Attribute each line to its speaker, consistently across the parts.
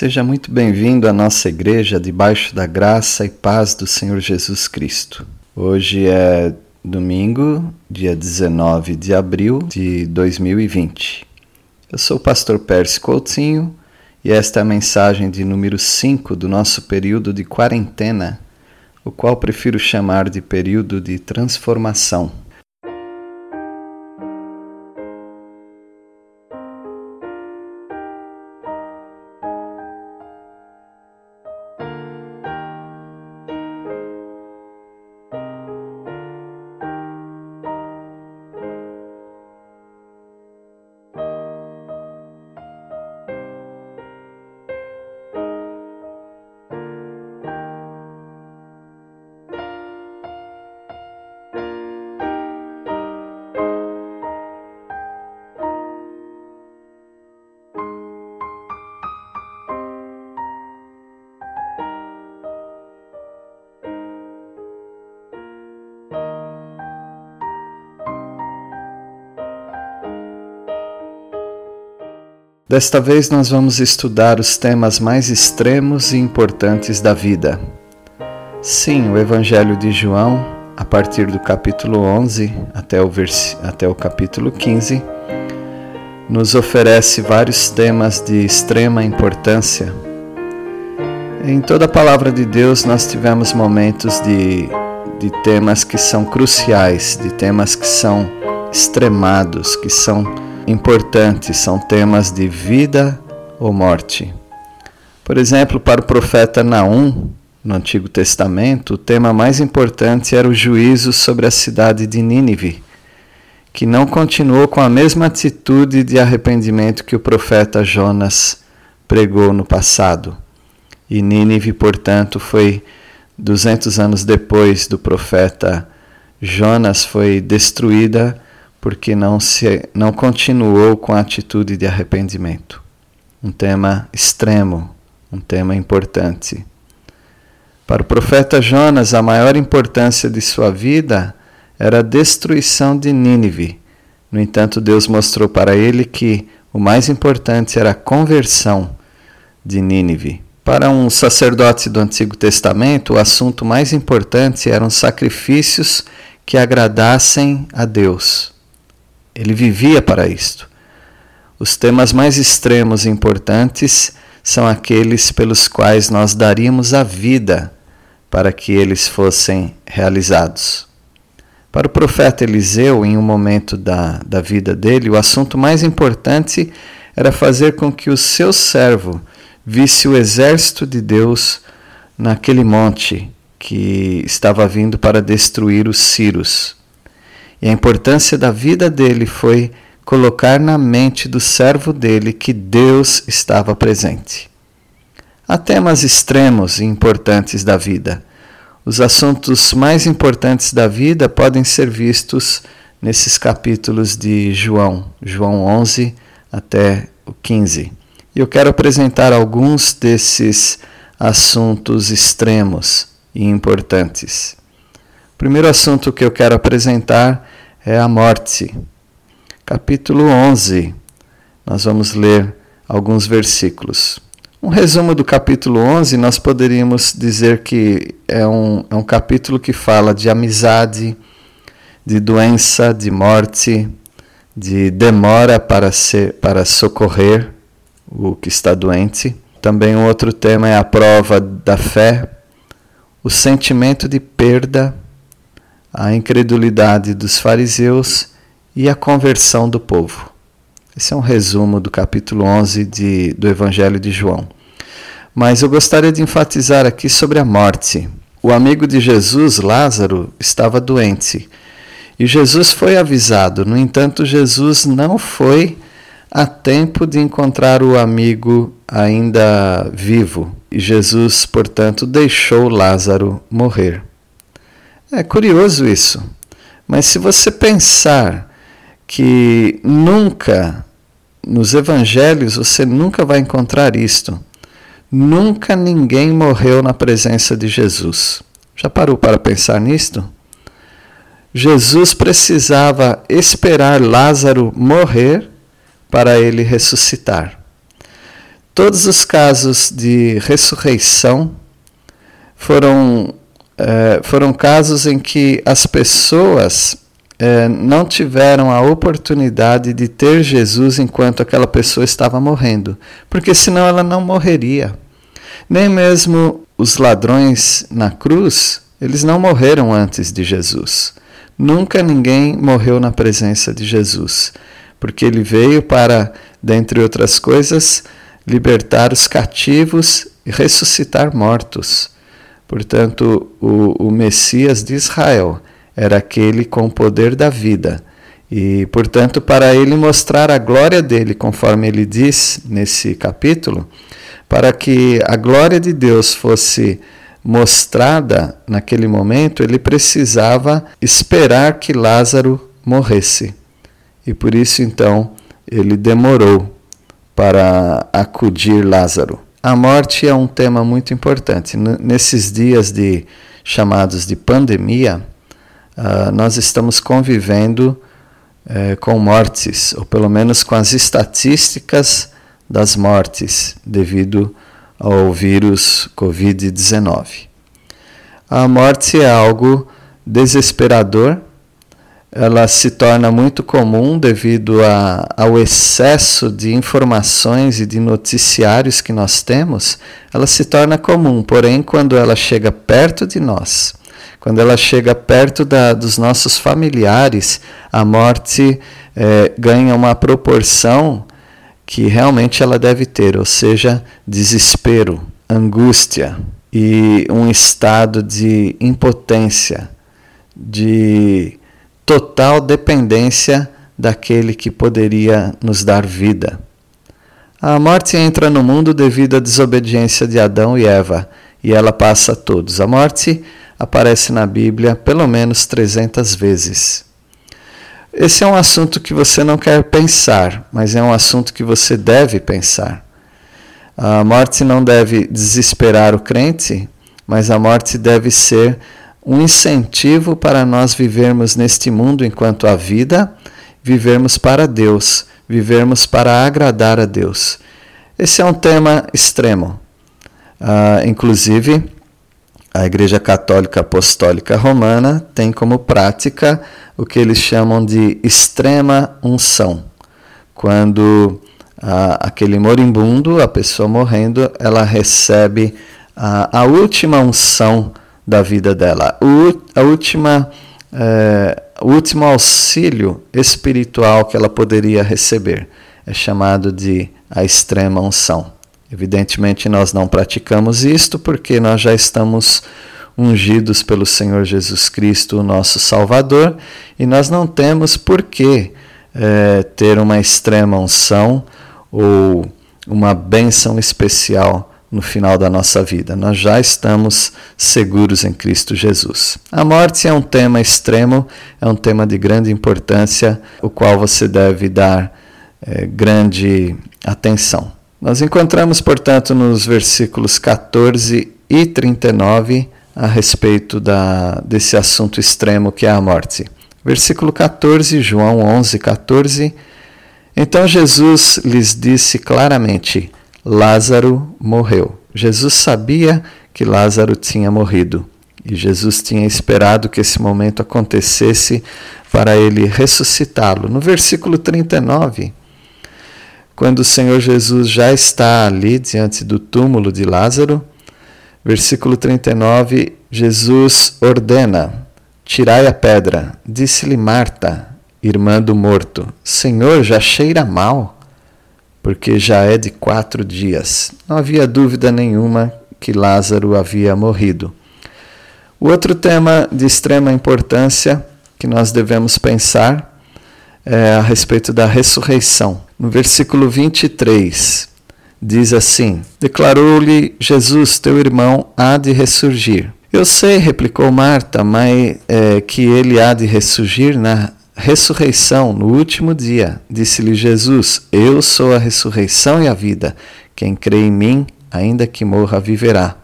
Speaker 1: Seja muito bem-vindo à nossa igreja debaixo da graça e paz do Senhor Jesus Cristo. Hoje é domingo, dia 19 de abril de 2020. Eu sou o pastor Pérez Coutinho e esta é a mensagem de número 5 do nosso período de quarentena, o qual prefiro chamar de período de transformação. Desta vez nós vamos estudar os temas mais extremos e importantes da vida. Sim, o Evangelho de João, a partir do capítulo 11 até o, vers... até o capítulo 15, nos oferece vários temas de extrema importância. Em toda a palavra de Deus nós tivemos momentos de, de temas que são cruciais, de temas que são extremados, que são importantes, são temas de vida ou morte. Por exemplo, para o profeta Naum, no Antigo Testamento, o tema mais importante era o juízo sobre a cidade de Nínive, que não continuou com a mesma atitude de arrependimento que o profeta Jonas pregou no passado. E Nínive, portanto, foi 200 anos depois do profeta Jonas foi destruída porque não se não continuou com a atitude de arrependimento. Um tema extremo, um tema importante. Para o profeta Jonas, a maior importância de sua vida era a destruição de Nínive. No entanto, Deus mostrou para ele que o mais importante era a conversão de Nínive. Para um sacerdote do Antigo Testamento, o assunto mais importante eram sacrifícios que agradassem a Deus. Ele vivia para isto. Os temas mais extremos e importantes são aqueles pelos quais nós daríamos a vida para que eles fossem realizados. Para o profeta Eliseu, em um momento da, da vida dele, o assunto mais importante era fazer com que o seu servo visse o exército de Deus naquele monte que estava vindo para destruir os Círios. E a importância da vida dele foi colocar na mente do servo dele que Deus estava presente. Há temas extremos e importantes da vida. Os assuntos mais importantes da vida podem ser vistos nesses capítulos de João, João 11 até o 15. E eu quero apresentar alguns desses assuntos extremos e importantes. Primeiro assunto que eu quero apresentar é a morte. Capítulo 11. Nós vamos ler alguns versículos. Um resumo do capítulo 11, nós poderíamos dizer que é um, é um capítulo que fala de amizade, de doença, de morte, de demora para, ser, para socorrer o que está doente. Também um outro tema é a prova da fé, o sentimento de perda a incredulidade dos fariseus e a conversão do povo. Esse é um resumo do capítulo 11 de, do Evangelho de João. Mas eu gostaria de enfatizar aqui sobre a morte. O amigo de Jesus, Lázaro, estava doente e Jesus foi avisado. No entanto, Jesus não foi a tempo de encontrar o amigo ainda vivo. E Jesus, portanto, deixou Lázaro morrer. É curioso isso. Mas se você pensar que nunca, nos evangelhos, você nunca vai encontrar isto. Nunca ninguém morreu na presença de Jesus. Já parou para pensar nisto? Jesus precisava esperar Lázaro morrer para ele ressuscitar. Todos os casos de ressurreição foram, eh, foram casos em que as pessoas eh, não tiveram a oportunidade de ter Jesus enquanto aquela pessoa estava morrendo, porque senão ela não morreria. Nem mesmo os ladrões na cruz, eles não morreram antes de Jesus. Nunca ninguém morreu na presença de Jesus, porque ele veio para, dentre outras coisas, libertar os cativos e ressuscitar mortos. Portanto, o, o Messias de Israel era aquele com o poder da vida. E, portanto, para ele mostrar a glória dele, conforme ele diz nesse capítulo, para que a glória de Deus fosse mostrada naquele momento, ele precisava esperar que Lázaro morresse. E por isso, então, ele demorou para acudir Lázaro. A morte é um tema muito importante. Nesses dias de chamados de pandemia, uh, nós estamos convivendo uh, com mortes, ou pelo menos com as estatísticas das mortes devido ao vírus Covid-19. A morte é algo desesperador, ela se torna muito comum devido a, ao excesso de informações e de noticiários que nós temos, ela se torna comum, porém, quando ela chega perto de nós, quando ela chega perto da, dos nossos familiares, a morte é, ganha uma proporção que realmente ela deve ter, ou seja, desespero, angústia e um estado de impotência, de total dependência daquele que poderia nos dar vida. A morte entra no mundo devido à desobediência de Adão e Eva, e ela passa a todos. A morte aparece na Bíblia pelo menos 300 vezes. Esse é um assunto que você não quer pensar, mas é um assunto que você deve pensar. A morte não deve desesperar o crente, mas a morte deve ser um incentivo para nós vivermos neste mundo enquanto a vida, vivermos para Deus, vivermos para agradar a Deus. Esse é um tema extremo. Uh, inclusive, a Igreja Católica Apostólica Romana tem como prática o que eles chamam de extrema unção. Quando a, aquele moribundo, a pessoa morrendo, ela recebe a, a última unção da vida dela, o, a última, é, o último auxílio espiritual que ela poderia receber. É chamado de a extrema unção. Evidentemente, nós não praticamos isto porque nós já estamos ungidos pelo Senhor Jesus Cristo, o nosso Salvador, e nós não temos por que é, ter uma extrema unção ou uma bênção especial no final da nossa vida. Nós já estamos seguros em Cristo Jesus. A morte é um tema extremo, é um tema de grande importância, o qual você deve dar é, grande atenção. Nós encontramos, portanto, nos versículos 14 e 39 a respeito da, desse assunto extremo que é a morte. Versículo 14, João 11, 14. Então Jesus lhes disse claramente: Lázaro morreu. Jesus sabia que Lázaro tinha morrido e Jesus tinha esperado que esse momento acontecesse para ele ressuscitá-lo. No versículo 39, quando o Senhor Jesus já está ali diante do túmulo de Lázaro, versículo 39, Jesus ordena: Tirai a pedra. Disse-lhe Marta, irmã do morto: Senhor, já cheira mal, porque já é de quatro dias. Não havia dúvida nenhuma que Lázaro havia morrido. O outro tema de extrema importância que nós devemos pensar é, a respeito da ressurreição. No versículo 23, diz assim: Declarou-lhe Jesus, teu irmão há de ressurgir. Eu sei, replicou Marta, mas é, que ele há de ressurgir na ressurreição, no último dia. Disse-lhe Jesus: Eu sou a ressurreição e a vida. Quem crê em mim, ainda que morra, viverá.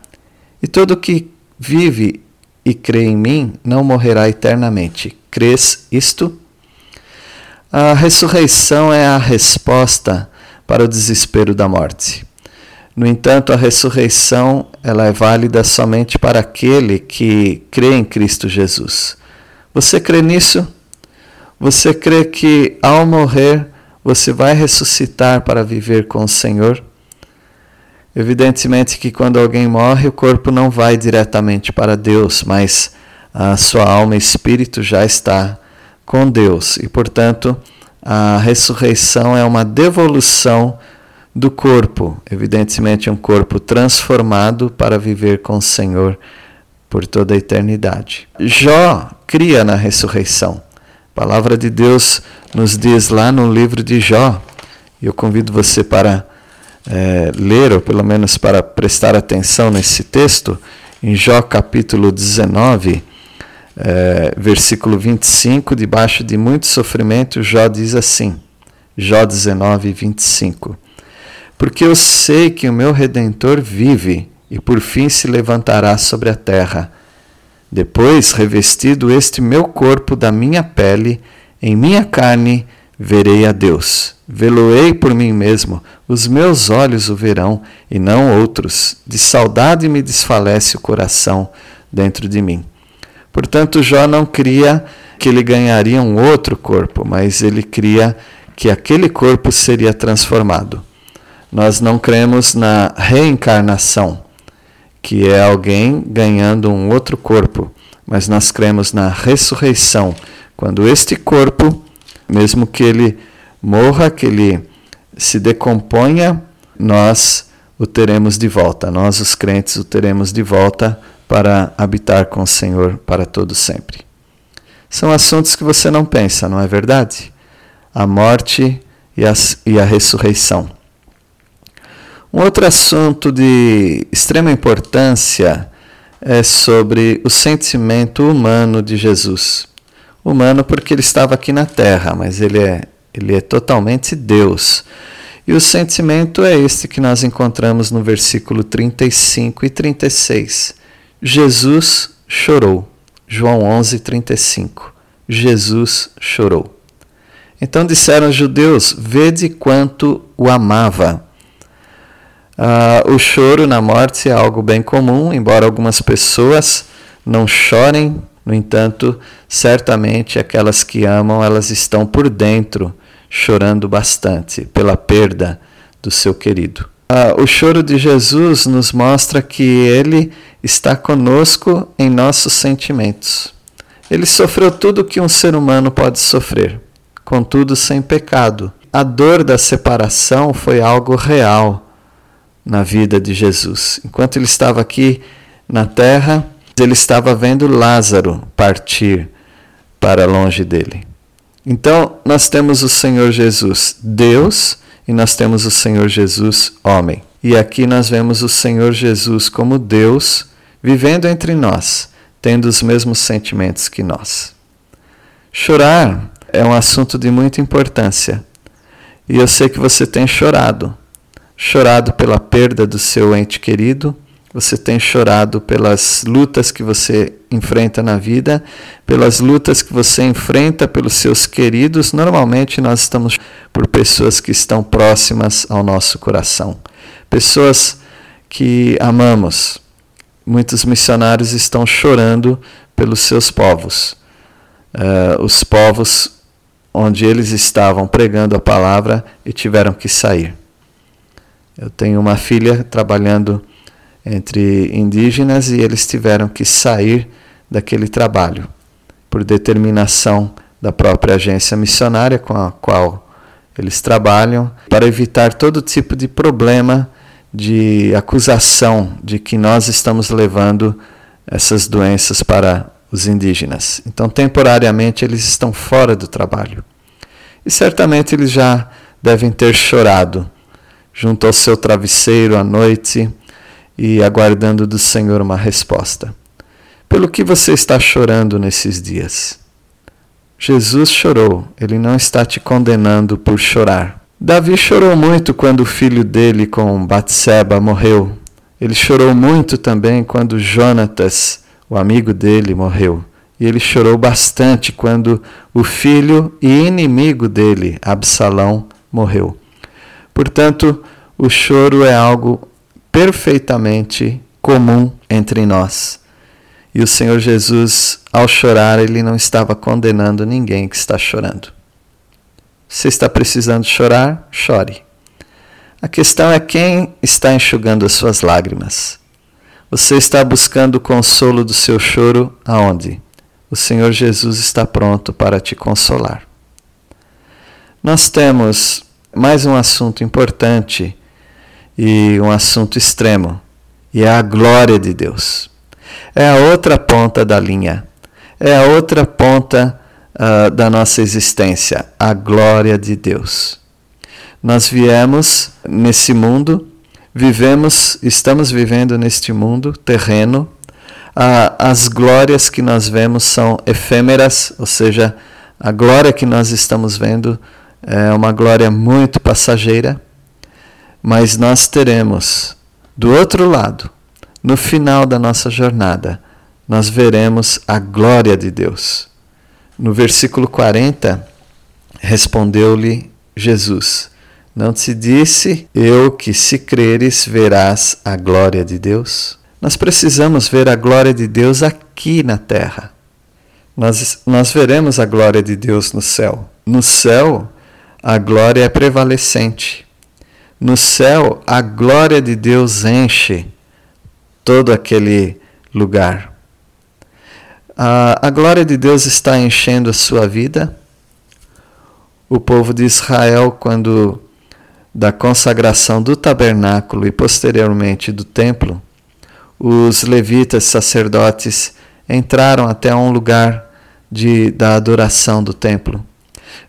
Speaker 1: E todo que vive e crê em mim não morrerá eternamente. Crês isto? A ressurreição é a resposta para o desespero da morte. No entanto, a ressurreição ela é válida somente para aquele que crê em Cristo Jesus. Você crê nisso? Você crê que ao morrer você vai ressuscitar para viver com o Senhor? Evidentemente que quando alguém morre, o corpo não vai diretamente para Deus, mas a sua alma e espírito já está com Deus e, portanto, a ressurreição é uma devolução do corpo, evidentemente um corpo transformado para viver com o Senhor por toda a eternidade. Jó cria na ressurreição. A palavra de Deus nos diz lá no livro de Jó, e eu convido você para é, ler, ou pelo menos para prestar atenção nesse texto, em Jó capítulo 19, é, versículo 25, debaixo de muito sofrimento, Jó diz assim, Jó 19, 25 porque eu sei que o meu redentor vive e por fim se levantará sobre a terra. Depois, revestido este meu corpo da minha pele, em minha carne verei a Deus. Veloei por mim mesmo, os meus olhos o verão, e não outros. De saudade me desfalece o coração dentro de mim. Portanto, Jó não cria que ele ganharia um outro corpo, mas ele cria que aquele corpo seria transformado. Nós não cremos na reencarnação, que é alguém ganhando um outro corpo, mas nós cremos na ressurreição, quando este corpo, mesmo que ele morra, que ele se decomponha, nós o teremos de volta, nós os crentes o teremos de volta para habitar com o Senhor para todo sempre. São assuntos que você não pensa, não é verdade? A morte e a, e a ressurreição. Um outro assunto de extrema importância é sobre o sentimento humano de Jesus. Humano porque ele estava aqui na terra, mas ele é, ele é totalmente Deus. E o sentimento é este que nós encontramos no versículo 35 e 36. Jesus chorou. João 11, 35. Jesus chorou. Então disseram os judeus: Vede quanto o amava. Uh, o choro na morte é algo bem comum, embora algumas pessoas não chorem, no entanto, certamente aquelas que amam, elas estão por dentro chorando bastante pela perda do seu querido. Uh, o choro de Jesus nos mostra que Ele está conosco em nossos sentimentos. Ele sofreu tudo que um ser humano pode sofrer, contudo sem pecado. A dor da separação foi algo real na vida de Jesus. Enquanto ele estava aqui na terra, ele estava vendo Lázaro partir para longe dele. Então, nós temos o Senhor Jesus, Deus, e nós temos o Senhor Jesus, homem. E aqui nós vemos o Senhor Jesus como Deus vivendo entre nós, tendo os mesmos sentimentos que nós. Chorar é um assunto de muita importância. E eu sei que você tem chorado chorado pela perda do seu ente querido, você tem chorado pelas lutas que você enfrenta na vida, pelas lutas que você enfrenta pelos seus queridos. Normalmente nós estamos por pessoas que estão próximas ao nosso coração, pessoas que amamos. Muitos missionários estão chorando pelos seus povos, uh, os povos onde eles estavam pregando a palavra e tiveram que sair. Eu tenho uma filha trabalhando entre indígenas e eles tiveram que sair daquele trabalho por determinação da própria agência missionária com a qual eles trabalham, para evitar todo tipo de problema de acusação de que nós estamos levando essas doenças para os indígenas. Então, temporariamente, eles estão fora do trabalho. E certamente eles já devem ter chorado junto ao seu travesseiro à noite e aguardando do Senhor uma resposta. Pelo que você está chorando nesses dias? Jesus chorou, ele não está te condenando por chorar. Davi chorou muito quando o filho dele com Batseba morreu. Ele chorou muito também quando Jonatas, o amigo dele, morreu. E ele chorou bastante quando o filho e inimigo dele, Absalão, morreu. Portanto, o choro é algo perfeitamente comum entre nós. E o Senhor Jesus, ao chorar, ele não estava condenando ninguém que está chorando. Se está precisando chorar, chore. A questão é quem está enxugando as suas lágrimas. Você está buscando o consolo do seu choro aonde? O Senhor Jesus está pronto para te consolar. Nós temos mais um assunto importante e um assunto extremo, e é a glória de Deus. É a outra ponta da linha, é a outra ponta uh, da nossa existência, a glória de Deus. Nós viemos nesse mundo, vivemos, estamos vivendo neste mundo terreno. Uh, as glórias que nós vemos são efêmeras, ou seja, a glória que nós estamos vendo é uma glória muito passageira mas nós teremos do outro lado, no final da nossa jornada, nós veremos a glória de Deus. No versículo 40, respondeu-lhe Jesus: Não te disse eu que, se creres, verás a glória de Deus? Nós precisamos ver a glória de Deus aqui na terra. Nós, nós veremos a glória de Deus no céu. No céu, a glória é prevalecente. No céu, a glória de Deus enche todo aquele lugar. A, a glória de Deus está enchendo a sua vida. O povo de Israel, quando da consagração do tabernáculo e posteriormente do templo, os levitas sacerdotes entraram até um lugar de, da adoração do templo.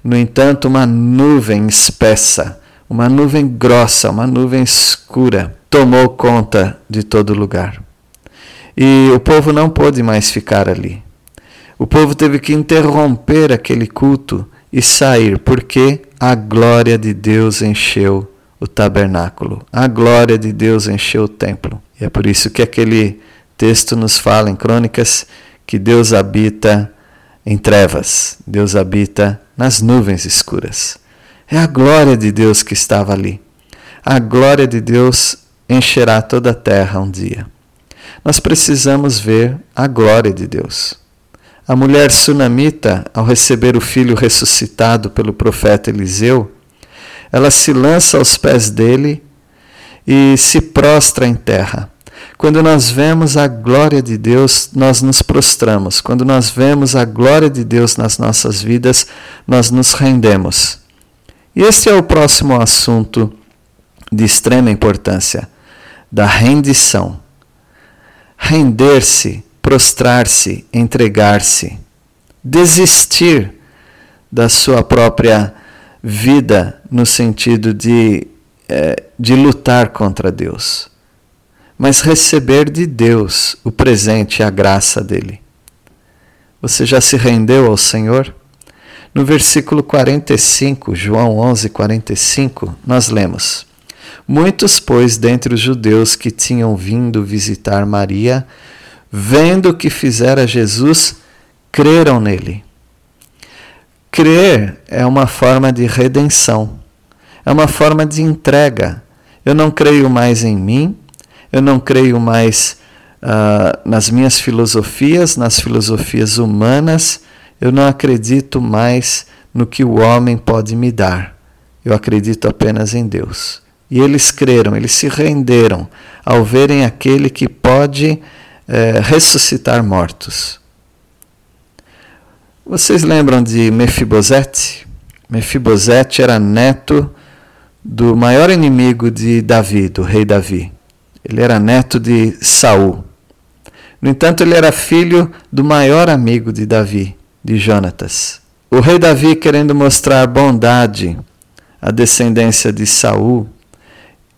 Speaker 1: No entanto, uma nuvem espessa uma nuvem grossa, uma nuvem escura, tomou conta de todo lugar. E o povo não pôde mais ficar ali. O povo teve que interromper aquele culto e sair, porque a glória de Deus encheu o tabernáculo, a glória de Deus encheu o templo. E é por isso que aquele texto nos fala em Crônicas que Deus habita em trevas, Deus habita nas nuvens escuras. É a glória de Deus que estava ali. A glória de Deus encherá toda a terra um dia. Nós precisamos ver a glória de Deus. A mulher sunamita, ao receber o filho ressuscitado pelo profeta Eliseu, ela se lança aos pés dele e se prostra em terra. Quando nós vemos a glória de Deus, nós nos prostramos. Quando nós vemos a glória de Deus nas nossas vidas, nós nos rendemos. E esse é o próximo assunto de extrema importância, da rendição. Render-se, prostrar-se, entregar-se, desistir da sua própria vida no sentido de, é, de lutar contra Deus, mas receber de Deus o presente e a graça dele. Você já se rendeu ao Senhor? No versículo 45, João 11, 45, nós lemos: Muitos, pois, dentre os judeus que tinham vindo visitar Maria, vendo o que fizera Jesus, creram nele. Crer é uma forma de redenção, é uma forma de entrega. Eu não creio mais em mim, eu não creio mais uh, nas minhas filosofias, nas filosofias humanas, eu não acredito mais no que o homem pode me dar. Eu acredito apenas em Deus. E eles creram, eles se renderam ao verem aquele que pode é, ressuscitar mortos. Vocês lembram de Mefibosete? Mefibosete era neto do maior inimigo de Davi, do rei Davi. Ele era neto de Saul. No entanto, ele era filho do maior amigo de Davi, de Jonatas. O rei Davi, querendo mostrar bondade à descendência de Saul,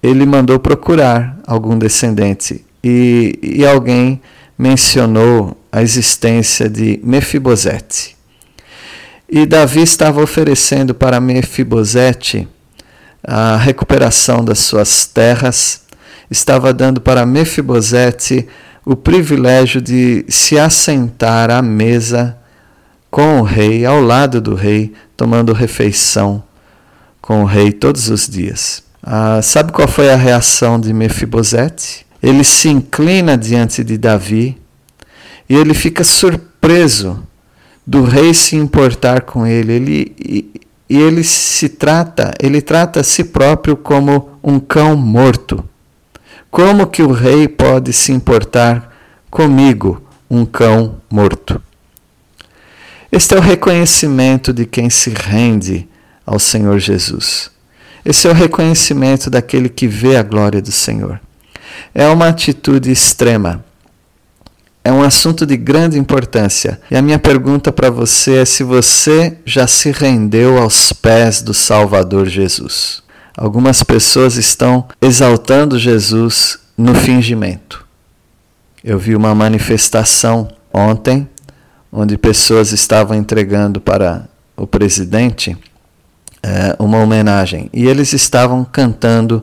Speaker 1: ele mandou procurar algum descendente e, e alguém mencionou a existência de Mefibosete. E Davi estava oferecendo para Mefibosete a recuperação das suas terras, estava dando para Mefibosete o privilégio de se assentar à mesa com o rei, ao lado do rei, tomando refeição com o rei todos os dias. Ah, sabe qual foi a reação de Mefibosete? Ele se inclina diante de Davi e ele fica surpreso do rei se importar com ele. Ele e, e ele se trata, ele trata a si próprio como um cão morto. Como que o rei pode se importar comigo, um cão morto? Este é o reconhecimento de quem se rende ao Senhor Jesus. Esse é o reconhecimento daquele que vê a glória do Senhor. É uma atitude extrema. É um assunto de grande importância. E a minha pergunta para você é se você já se rendeu aos pés do Salvador Jesus. Algumas pessoas estão exaltando Jesus no fingimento. Eu vi uma manifestação ontem onde pessoas estavam entregando para o presidente é, uma homenagem. E eles estavam cantando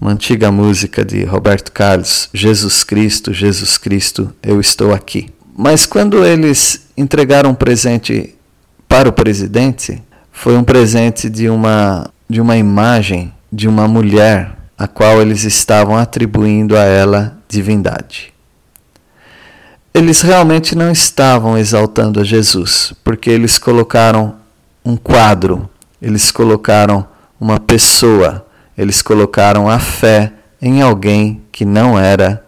Speaker 1: uma antiga música de Roberto Carlos, Jesus Cristo, Jesus Cristo, eu estou aqui. Mas quando eles entregaram um presente para o presidente, foi um presente de uma, de uma imagem de uma mulher a qual eles estavam atribuindo a ela divindade eles realmente não estavam exaltando a Jesus, porque eles colocaram um quadro, eles colocaram uma pessoa, eles colocaram a fé em alguém que não era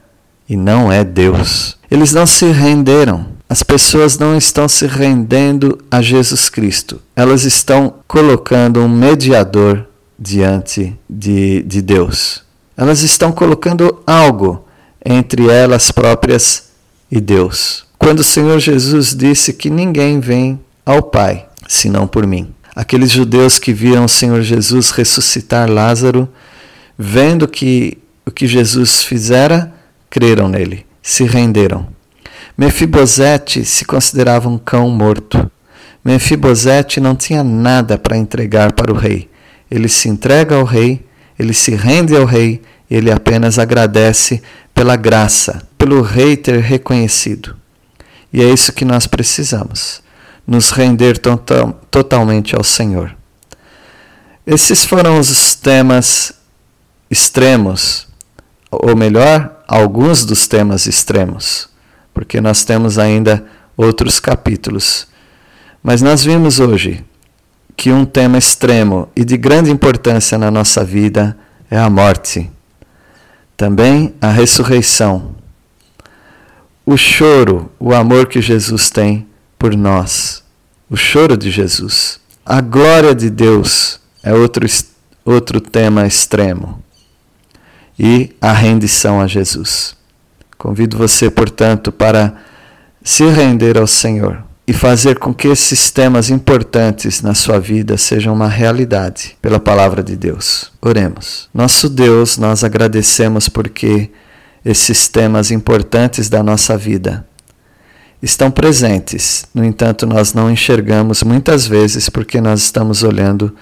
Speaker 1: e não é Deus. Eles não se renderam. As pessoas não estão se rendendo a Jesus Cristo. Elas estão colocando um mediador diante de, de Deus. Elas estão colocando algo entre elas próprias e Deus. Quando o Senhor Jesus disse que ninguém vem ao Pai senão por mim. Aqueles judeus que viram o Senhor Jesus ressuscitar Lázaro, vendo que o que Jesus fizera, creram nele, se renderam. Mefibosete se considerava um cão morto. Mefibosete não tinha nada para entregar para o rei. Ele se entrega ao rei, ele se rende ao rei, ele apenas agradece pela graça, pelo rei ter reconhecido. E é isso que nós precisamos, nos render total, totalmente ao Senhor. Esses foram os temas extremos, ou melhor, alguns dos temas extremos, porque nós temos ainda outros capítulos. Mas nós vimos hoje que um tema extremo e de grande importância na nossa vida é a morte. Também a ressurreição o choro, o amor que Jesus tem por nós, o choro de Jesus. A glória de Deus é outro, outro tema extremo. E a rendição a Jesus. Convido você, portanto, para se render ao Senhor e fazer com que esses temas importantes na sua vida sejam uma realidade pela palavra de Deus. Oremos. Nosso Deus, nós agradecemos porque esses temas importantes da nossa vida estão presentes, no entanto, nós não enxergamos muitas vezes porque nós estamos olhando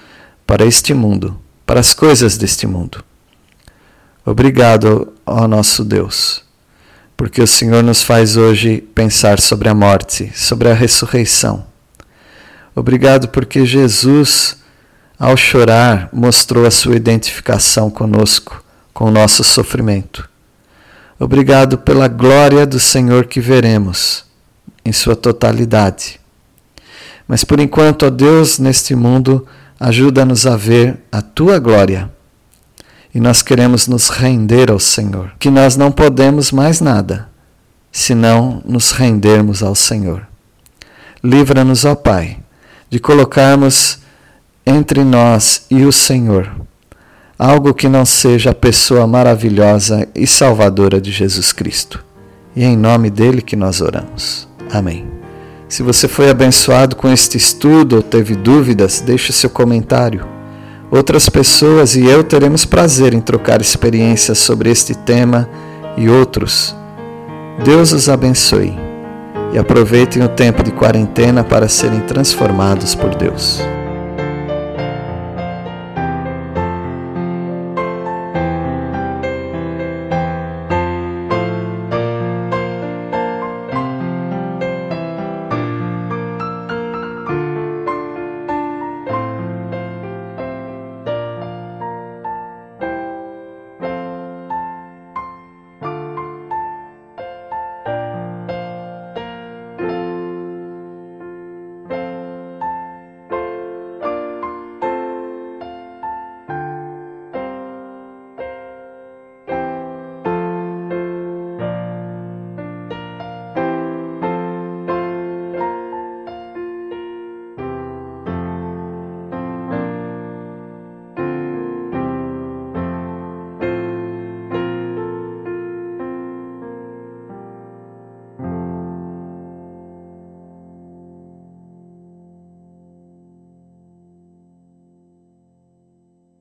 Speaker 1: para este mundo, para as coisas deste mundo. Obrigado, ó nosso Deus, porque o Senhor nos faz hoje pensar sobre a morte, sobre a ressurreição. Obrigado porque Jesus, ao chorar, mostrou a sua identificação conosco, com o nosso sofrimento. Obrigado pela glória do Senhor que veremos em sua totalidade. Mas por enquanto, ó Deus, neste mundo, ajuda-nos a ver a tua glória. E nós queremos nos render ao Senhor, que nós não podemos mais nada senão nos rendermos ao Senhor. Livra-nos, ó Pai, de colocarmos entre nós e o Senhor algo que não seja a pessoa maravilhosa e salvadora de Jesus Cristo. E é em nome dele que nós oramos. Amém. Se você foi abençoado com este estudo ou teve dúvidas, deixe seu comentário. Outras pessoas e eu teremos prazer em trocar experiências sobre este tema e outros. Deus os abençoe e aproveitem o tempo de quarentena para serem transformados por Deus.